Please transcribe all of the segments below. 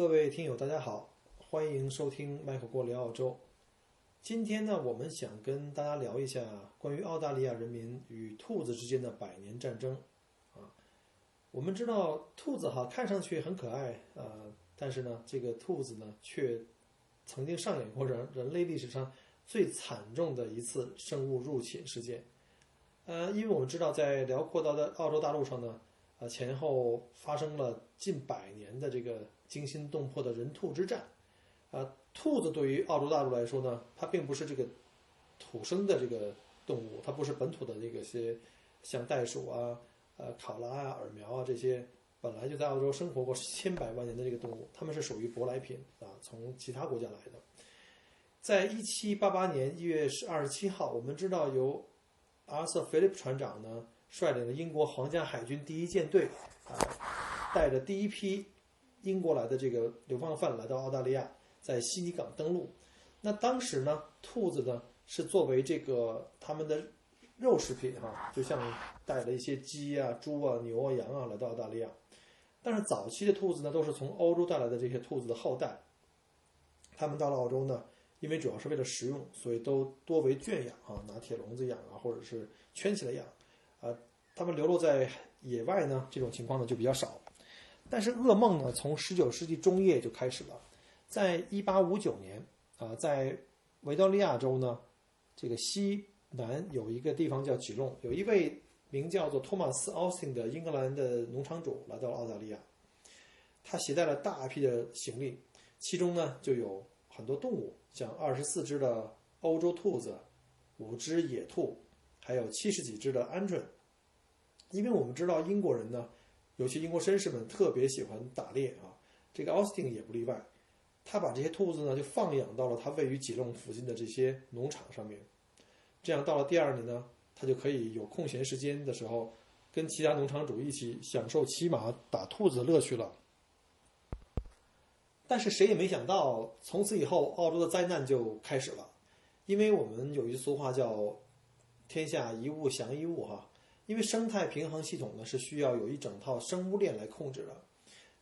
各位听友，大家好，欢迎收听麦克过聊澳洲。今天呢，我们想跟大家聊一下关于澳大利亚人民与兔子之间的百年战争。啊，我们知道兔子哈看上去很可爱呃，但是呢，这个兔子呢却曾经上演过人人类历史上最惨重的一次生物入侵事件。呃，因为我们知道在辽阔的澳洲大陆上呢，呃前后发生了近百年的这个。惊心动魄的人兔之战，啊，兔子对于澳洲大陆来说呢，它并不是这个土生的这个动物，它不是本土的这个些像袋鼠啊、呃考拉啊、耳苗啊这些本来就在澳洲生活过千百万年的这个动物，它们是属于舶来品啊，从其他国家来的。在一七八八年一月十二十七号，我们知道由阿瑟·菲利普船长呢率领的英国皇家海军第一舰队啊，带着第一批。英国来的这个流放犯来到澳大利亚，在悉尼港登陆。那当时呢，兔子呢是作为这个他们的肉食品哈，就像带了一些鸡啊、猪啊、牛啊、羊啊来到澳大利亚。但是早期的兔子呢，都是从欧洲带来的这些兔子的后代。他们到了澳洲呢，因为主要是为了食用，所以都多为圈养啊，拿铁笼子养啊，或者是圈起来养。啊，他们流落在野外呢，这种情况呢就比较少。但是噩梦呢，从十九世纪中叶就开始了。在一八五九年，啊，在维多利亚州呢，这个西南有一个地方叫吉隆，有一位名叫做托马斯·奥斯汀的英格兰的农场主来到了澳大利亚。他携带了大批的行李，其中呢就有很多动物，像二十四只的欧洲兔子，五只野兔，还有七十几只的鹌鹑。因为我们知道英国人呢。尤其英国绅士们特别喜欢打猎啊，这个奥斯汀也不例外。他把这些兔子呢，就放养到了他位于吉隆附近的这些农场上面。这样到了第二年呢，他就可以有空闲时间的时候，跟其他农场主一起享受骑马打兔子的乐趣了。但是谁也没想到，从此以后，澳洲的灾难就开始了。因为我们有一句俗话叫“天下一物降一物”哈。因为生态平衡系统呢是需要有一整套生物链来控制的，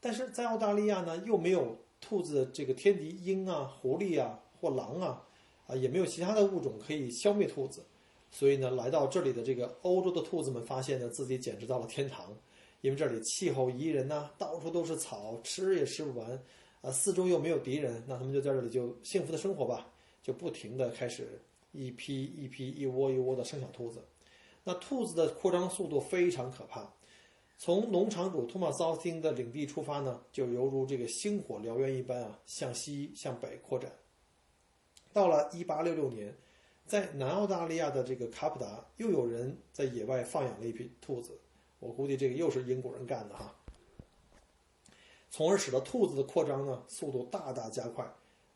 但是在澳大利亚呢又没有兔子这个天敌鹰啊、狐狸啊或狼啊，啊也没有其他的物种可以消灭兔子，所以呢来到这里的这个欧洲的兔子们发现呢自己简直到了天堂，因为这里气候宜人呐，到处都是草，吃也吃不完，啊四周又没有敌人，那他们就在这里就幸福的生活吧，就不停的开始一批一批一窝一窝的生小兔子。那兔子的扩张速度非常可怕，从农场主托马斯·奥斯汀的领地出发呢，就犹如这个星火燎原一般啊，向西向北扩展。到了1866年，在南澳大利亚的这个卡普达，又有人在野外放养了一批兔子，我估计这个又是英国人干的哈，从而使得兔子的扩张呢速度大大加快。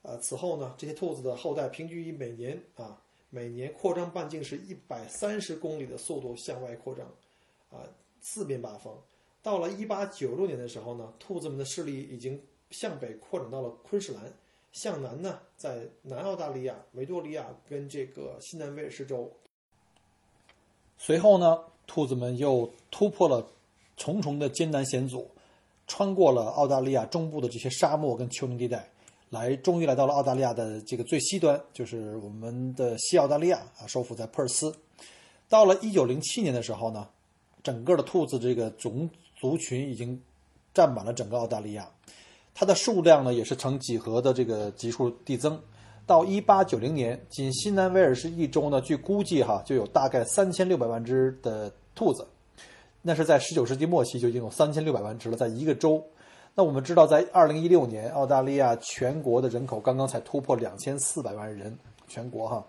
呃，此后呢，这些兔子的后代平均以每年啊。每年扩张半径是一百三十公里的速度向外扩张，啊，四面八方。到了一八九六年的时候呢，兔子们的势力已经向北扩展到了昆士兰，向南呢，在南澳大利亚、维多利亚跟这个西南威尔士州。随后呢，兔子们又突破了重重的艰难险阻，穿过了澳大利亚中部的这些沙漠跟丘陵地带。来，终于来到了澳大利亚的这个最西端，就是我们的西澳大利亚啊，首府在珀尔斯。到了一九零七年的时候呢，整个的兔子这个种族群已经占满了整个澳大利亚，它的数量呢也是呈几何的这个级数递增。到一八九零年，仅新南威尔士一州呢，据估计哈就有大概三千六百万只的兔子，那是在十九世纪末期就已经有三千六百万只了，在一个州。那我们知道，在二零一六年，澳大利亚全国的人口刚刚才突破两千四百万人，全国哈。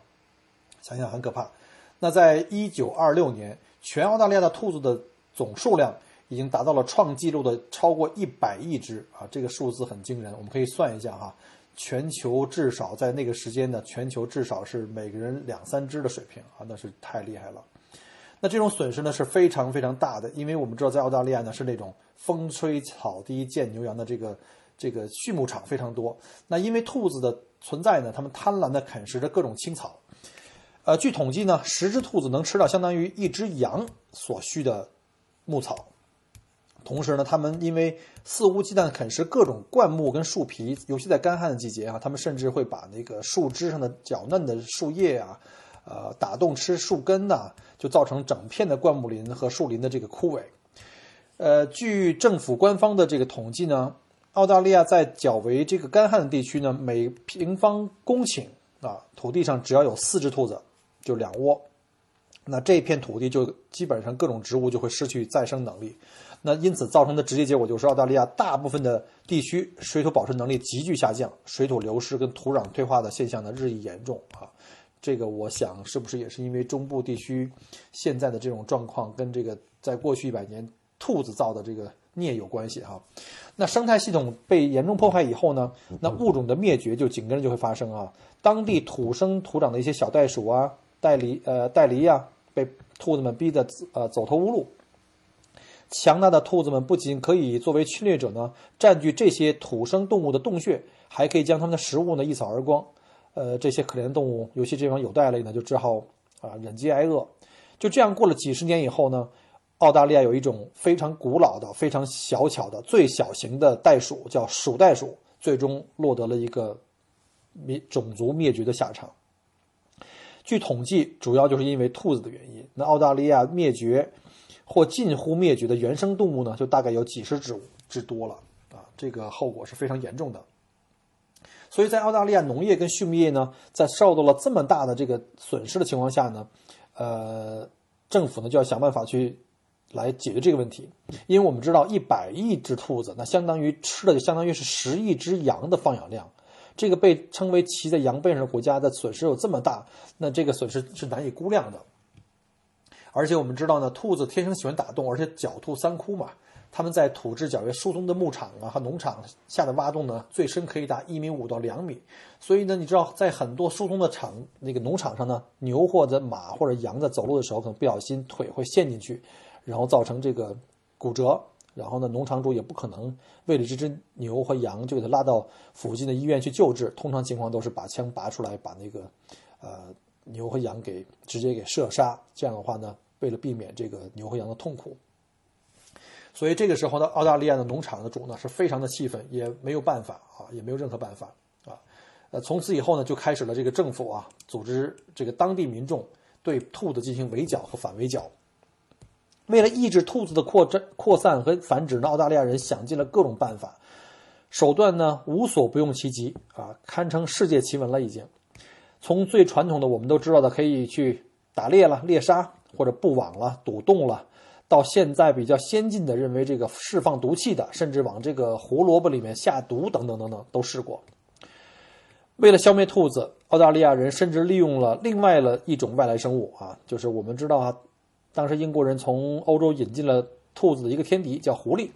想想很可怕。那在一九二六年，全澳大利亚的兔子的总数量已经达到了创纪录的超过一百亿只啊，这个数字很惊人。我们可以算一下哈，全球至少在那个时间呢，全球至少是每个人两三只的水平啊，那是太厉害了。那这种损失呢是非常非常大的，因为我们知道在澳大利亚呢是那种风吹草低见牛羊的这个这个畜牧场非常多。那因为兔子的存在呢，它们贪婪地啃食着各种青草。呃，据统计呢，十只兔子能吃到相当于一只羊所需的牧草。同时呢，它们因为肆无忌惮啃食各种灌木跟树皮，尤其在干旱的季节啊，它们甚至会把那个树枝上的较嫩的树叶啊。呃，打洞吃树根呢，就造成整片的灌木林和树林的这个枯萎。呃，据政府官方的这个统计呢，澳大利亚在较为这个干旱的地区呢，每平方公顷啊土地上只要有四只兔子，就两窝，那这片土地就基本上各种植物就会失去再生能力。那因此造成的直接结果就是，澳大利亚大部分的地区水土保持能力急剧下降，水土流失跟土壤退化的现象呢日益严重啊。这个我想是不是也是因为中部地区现在的这种状况跟这个在过去一百年兔子造的这个孽有关系哈？那生态系统被严重破坏以后呢，那物种的灭绝就紧跟着就会发生啊。当地土生土长的一些小袋鼠啊、袋狸呃袋狸呀，被兔子们逼得呃走投无路。强大的兔子们不仅可以作为侵略者呢，占据这些土生动物的洞穴，还可以将它们的食物呢一扫而光。呃，这些可怜动物，尤其这种有袋类呢，就只好啊忍饥挨饿。就这样过了几十年以后呢，澳大利亚有一种非常古老的、非常小巧的、最小型的袋鼠，叫鼠袋鼠，最终落得了一个灭种族灭绝的下场。据统计，主要就是因为兔子的原因。那澳大利亚灭绝或近乎灭绝的原生动物呢，就大概有几十只之多了啊，这个后果是非常严重的。所以在澳大利亚农业跟畜牧业呢，在受到了这么大的这个损失的情况下呢，呃，政府呢就要想办法去来解决这个问题。因为我们知道，一百亿只兔子，那相当于吃的就相当于是十亿只羊的放养量。这个被称为骑在羊背上的国家的损失有这么大，那这个损失是难以估量的。而且我们知道呢，兔子天生喜欢打洞，而且狡兔三窟嘛。他们在土质较为疏松的牧场啊和农场下的挖洞呢，最深可以达一米五到两米。所以呢，你知道在很多疏松的场那个农场上呢，牛或者马或者羊在走路的时候，可能不小心腿会陷进去，然后造成这个骨折。然后呢，农场主也不可能为了这只牛和羊就给它拉到附近的医院去救治。通常情况都是把枪拔出来，把那个呃牛和羊给直接给射杀。这样的话呢，为了避免这个牛和羊的痛苦。所以这个时候呢，澳大利亚的农场的主呢是非常的气愤，也没有办法啊，也没有任何办法啊。呃，从此以后呢，就开始了这个政府啊，组织这个当地民众对兔子进行围剿和反围剿。为了抑制兔子的扩展、扩散和繁殖呢，澳大利亚人想尽了各种办法，手段呢无所不用其极啊，堪称世界奇闻了已经。从最传统的我们都知道的，可以去打猎了、猎杀或者布网了、堵洞了。到现在比较先进的，认为这个释放毒气的，甚至往这个胡萝卜里面下毒等等等等，都试过。为了消灭兔子，澳大利亚人甚至利用了另外了一种外来生物啊，就是我们知道啊，当时英国人从欧洲引进了兔子的一个天敌，叫狐狸。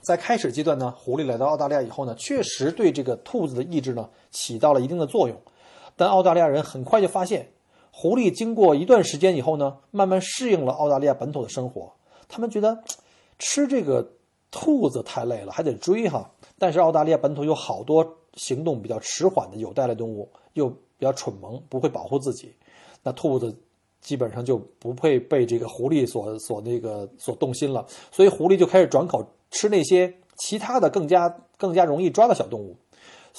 在开始阶段呢，狐狸来到澳大利亚以后呢，确实对这个兔子的抑制呢起到了一定的作用，但澳大利亚人很快就发现。狐狸经过一段时间以后呢，慢慢适应了澳大利亚本土的生活。他们觉得吃这个兔子太累了，还得追哈。但是澳大利亚本土有好多行动比较迟缓的有袋类动物，又比较蠢萌，不会保护自己。那兔子基本上就不会被这个狐狸所所那个所动心了。所以狐狸就开始转口吃那些其他的更加更加容易抓的小动物。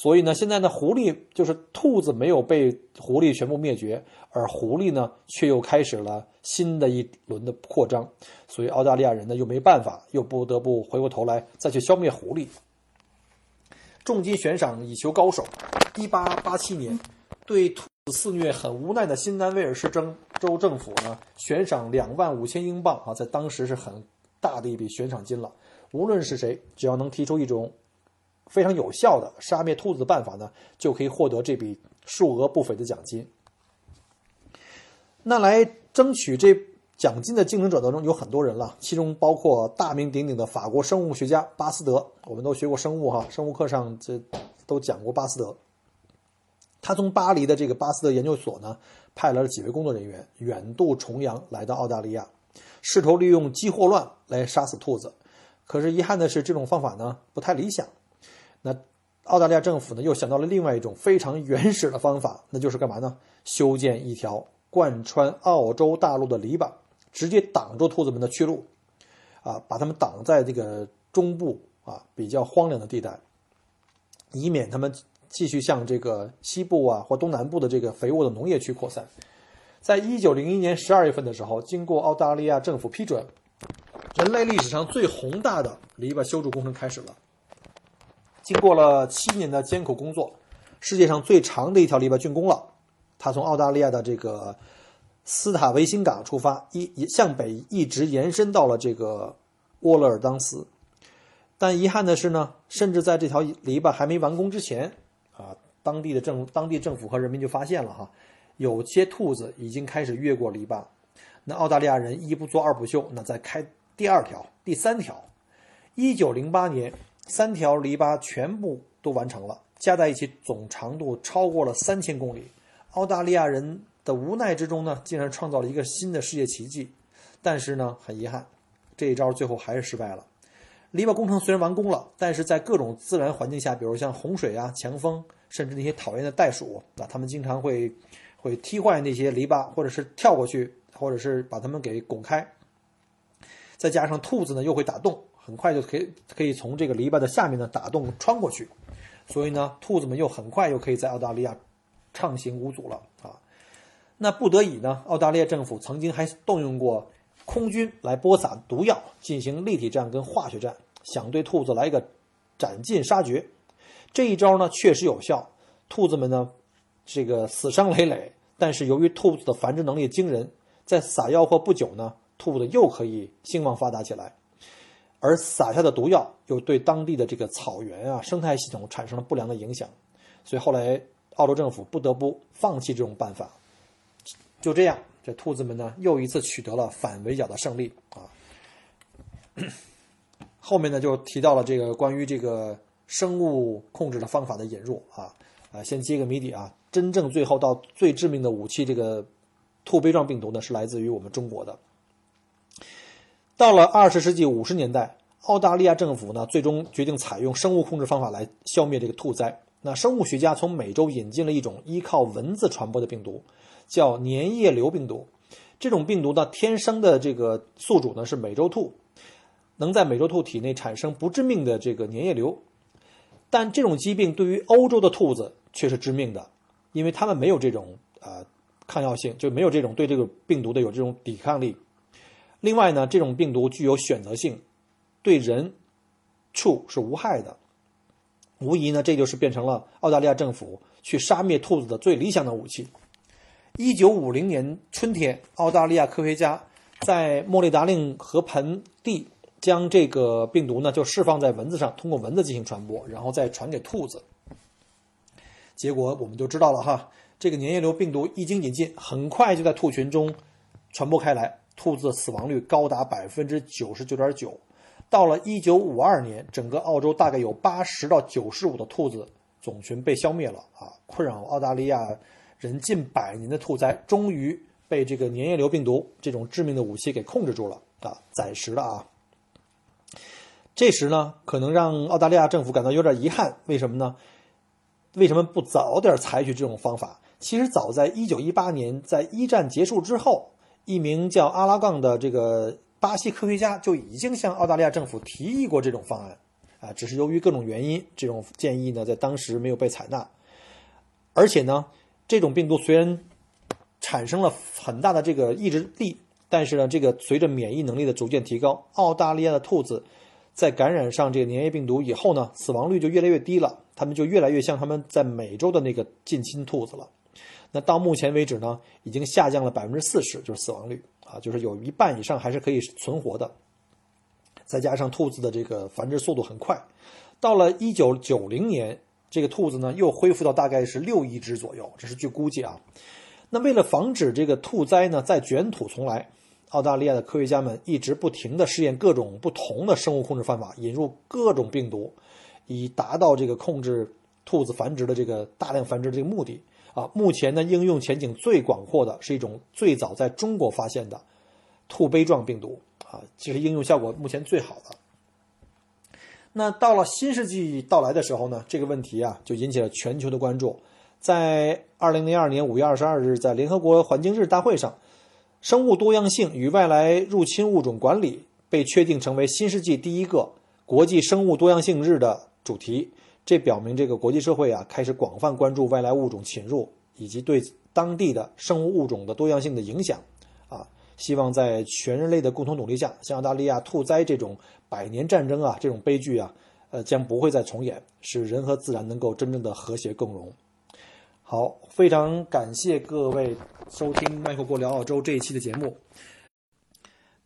所以呢，现在呢，狐狸就是兔子没有被狐狸全部灭绝，而狐狸呢，却又开始了新的一轮的扩张。所以澳大利亚人呢，又没办法，又不得不回过头来再去消灭狐狸。重金悬赏以求高手。一八八七年，对兔子肆虐很无奈的新南威尔士州州政府呢，悬赏两万五千英镑啊，在当时是很大的一笔悬赏金了。无论是谁，只要能提出一种。非常有效的杀灭兔子的办法呢，就可以获得这笔数额不菲的奖金。那来争取这奖金的竞争者当中有很多人了，其中包括大名鼎鼎的法国生物学家巴斯德。我们都学过生物哈，生物课上这都讲过巴斯德。他从巴黎的这个巴斯德研究所呢，派来了几位工作人员，远渡重洋来到澳大利亚，试图利用鸡霍乱来杀死兔子。可是遗憾的是，这种方法呢不太理想。那澳大利亚政府呢又想到了另外一种非常原始的方法，那就是干嘛呢？修建一条贯穿澳洲大陆的篱笆，直接挡住兔子们的去路，啊，把它们挡在这个中部啊比较荒凉的地带，以免它们。继续向这个西部啊或东南部的这个肥沃的农业区扩散。在一九零一年十二月份的时候，经过澳大利亚政府批准，人类历史上最宏大的篱笆修筑工程开始了。经过了七年的艰苦工作，世界上最长的一条篱笆竣工了。它从澳大利亚的这个斯塔维辛港出发，一向北一直延伸到了这个沃勒尔当斯。但遗憾的是呢，甚至在这条篱笆还没完工之前。啊，当地的政当地政府和人民就发现了哈，有些兔子已经开始越过篱笆。那澳大利亚人一不做二不休，那再开第二条、第三条。一九零八年，三条篱笆全部都完成了，加在一起总长度超过了三千公里。澳大利亚人的无奈之中呢，竟然创造了一个新的世界奇迹。但是呢，很遗憾，这一招最后还是失败了。篱笆工程虽然完工了，但是在各种自然环境下，比如像洪水啊、强风，甚至那些讨厌的袋鼠啊，它们经常会会踢坏那些篱笆，或者是跳过去，或者是把它们给拱开。再加上兔子呢，又会打洞，很快就可以可以从这个篱笆的下面呢打洞穿过去，所以呢，兔子们又很快又可以在澳大利亚畅行无阻了啊。那不得已呢，澳大利亚政府曾经还动用过。空军来播撒毒药，进行立体战跟化学战，想对兔子来一个斩尽杀绝。这一招呢确实有效，兔子们呢这个死伤累累。但是由于兔子的繁殖能力惊人，在撒药后不久呢，兔子又可以兴旺发达起来。而撒下的毒药又对当地的这个草原啊生态系统产生了不良的影响，所以后来澳洲政府不得不放弃这种办法。就这样。这兔子们呢，又一次取得了反围剿的胜利啊！后面呢，就提到了这个关于这个生物控制的方法的引入啊啊，先揭个谜底啊，真正最后到最致命的武器，这个兔杯状病毒呢，是来自于我们中国的。到了二十世纪五十年代，澳大利亚政府呢，最终决定采用生物控制方法来消灭这个兔灾。那生物学家从美洲引进了一种依靠蚊子传播的病毒。叫粘液瘤病毒，这种病毒呢，天生的这个宿主呢是美洲兔，能在美洲兔体内产生不致命的这个粘液瘤，但这种疾病对于欧洲的兔子却是致命的，因为它们没有这种呃抗药性，就没有这种对这个病毒的有这种抵抗力。另外呢，这种病毒具有选择性，对人畜是无害的，无疑呢，这就是变成了澳大利亚政府去杀灭兔子的最理想的武器。一九五零年春天，澳大利亚科学家在莫里达令河盆地将这个病毒呢就释放在蚊子上，通过蚊子进行传播，然后再传给兔子。结果我们就知道了哈，这个粘液瘤病毒一经引进，很快就在兔群中传播开来，兔子的死亡率高达百分之九十九点九。到了一九五二年，整个澳洲大概有八十到九十五的兔子种群被消灭了啊，困扰澳大利亚。人近百年的兔灾，终于被这个粘液瘤病毒这种致命的武器给控制住了啊！暂时的啊。这时呢，可能让澳大利亚政府感到有点遗憾。为什么呢？为什么不早点采取这种方法？其实早在1918年，在一战结束之后，一名叫阿拉杠的这个巴西科学家就已经向澳大利亚政府提议过这种方案啊，只是由于各种原因，这种建议呢在当时没有被采纳，而且呢。这种病毒虽然产生了很大的这个抑制力，但是呢，这个随着免疫能力的逐渐提高，澳大利亚的兔子在感染上这个粘液病毒以后呢，死亡率就越来越低了，它们就越来越像他们在美洲的那个近亲兔子了。那到目前为止呢，已经下降了百分之四十，就是死亡率啊，就是有一半以上还是可以存活的。再加上兔子的这个繁殖速度很快，到了一九九零年。这个兔子呢，又恢复到大概是六亿只左右，这是据估计啊。那为了防止这个兔灾呢再卷土重来，澳大利亚的科学家们一直不停地试验各种不同的生物控制方法，引入各种病毒，以达到这个控制兔子繁殖的这个大量繁殖的这个目的。啊，目前呢，应用前景最广阔的是一种最早在中国发现的兔杯状病毒啊，其实应用效果目前最好的。那到了新世纪到来的时候呢，这个问题啊就引起了全球的关注。在二零零二年五月二十二日，在联合国环境日大会上，生物多样性与外来入侵物种管理被确定成为新世纪第一个国际生物多样性日的主题。这表明这个国际社会啊开始广泛关注外来物种侵入以及对当地的生物物种的多样性的影响。啊，希望在全人类的共同努力下，像澳大利亚兔灾这种百年战争啊这种悲剧啊，呃将不会再重演，使人和自然能够真正的和谐共荣。好，非常感谢各位收听麦克过聊澳洲这一期的节目。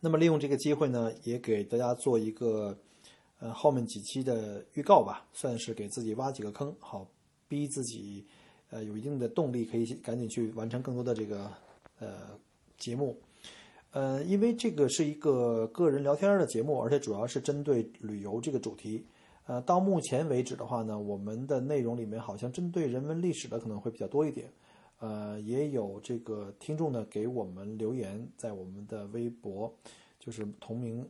那么利用这个机会呢，也给大家做一个呃后面几期的预告吧，算是给自己挖几个坑，好逼自己呃有一定的动力，可以赶紧去完成更多的这个呃节目。呃，因为这个是一个个人聊天的节目，而且主要是针对旅游这个主题。呃，到目前为止的话呢，我们的内容里面好像针对人文历史的可能会比较多一点。呃，也有这个听众呢给我们留言，在我们的微博，就是同名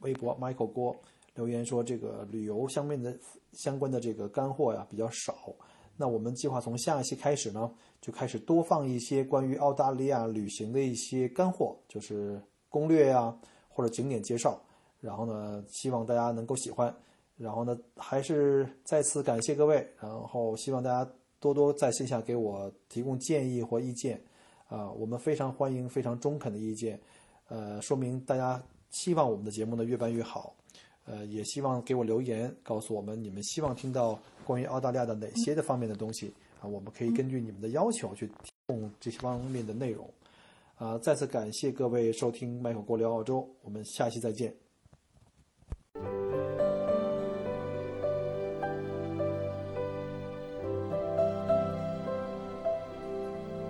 微博 Michael 郭留言说，这个旅游相关的相关的这个干货呀比较少。那我们计划从下一期开始呢，就开始多放一些关于澳大利亚旅行的一些干货，就是攻略呀或者景点介绍。然后呢，希望大家能够喜欢。然后呢，还是再次感谢各位，然后希望大家多多在线下给我提供建议或意见，啊，我们非常欢迎非常中肯的意见，呃，说明大家希望我们的节目呢越办越好，呃，也希望给我留言告诉我们你们希望听到关于澳大利亚的哪些的方面的东西啊，我们可以根据你们的要求去提供这些方面的内容，啊，再次感谢各位收听麦克过聊澳洲，我们下期再见。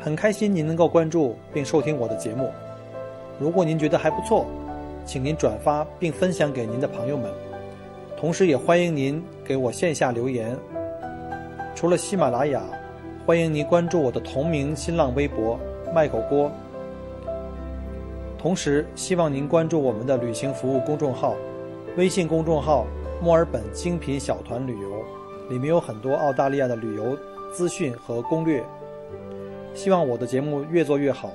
很开心您能够关注并收听我的节目。如果您觉得还不错，请您转发并分享给您的朋友们。同时，也欢迎您给我线下留言。除了喜马拉雅，欢迎您关注我的同名新浪微博“麦口锅”。同时，希望您关注我们的旅行服务公众号，微信公众号“墨尔本精品小团旅游”，里面有很多澳大利亚的旅游资讯和攻略。希望我的节目越做越好。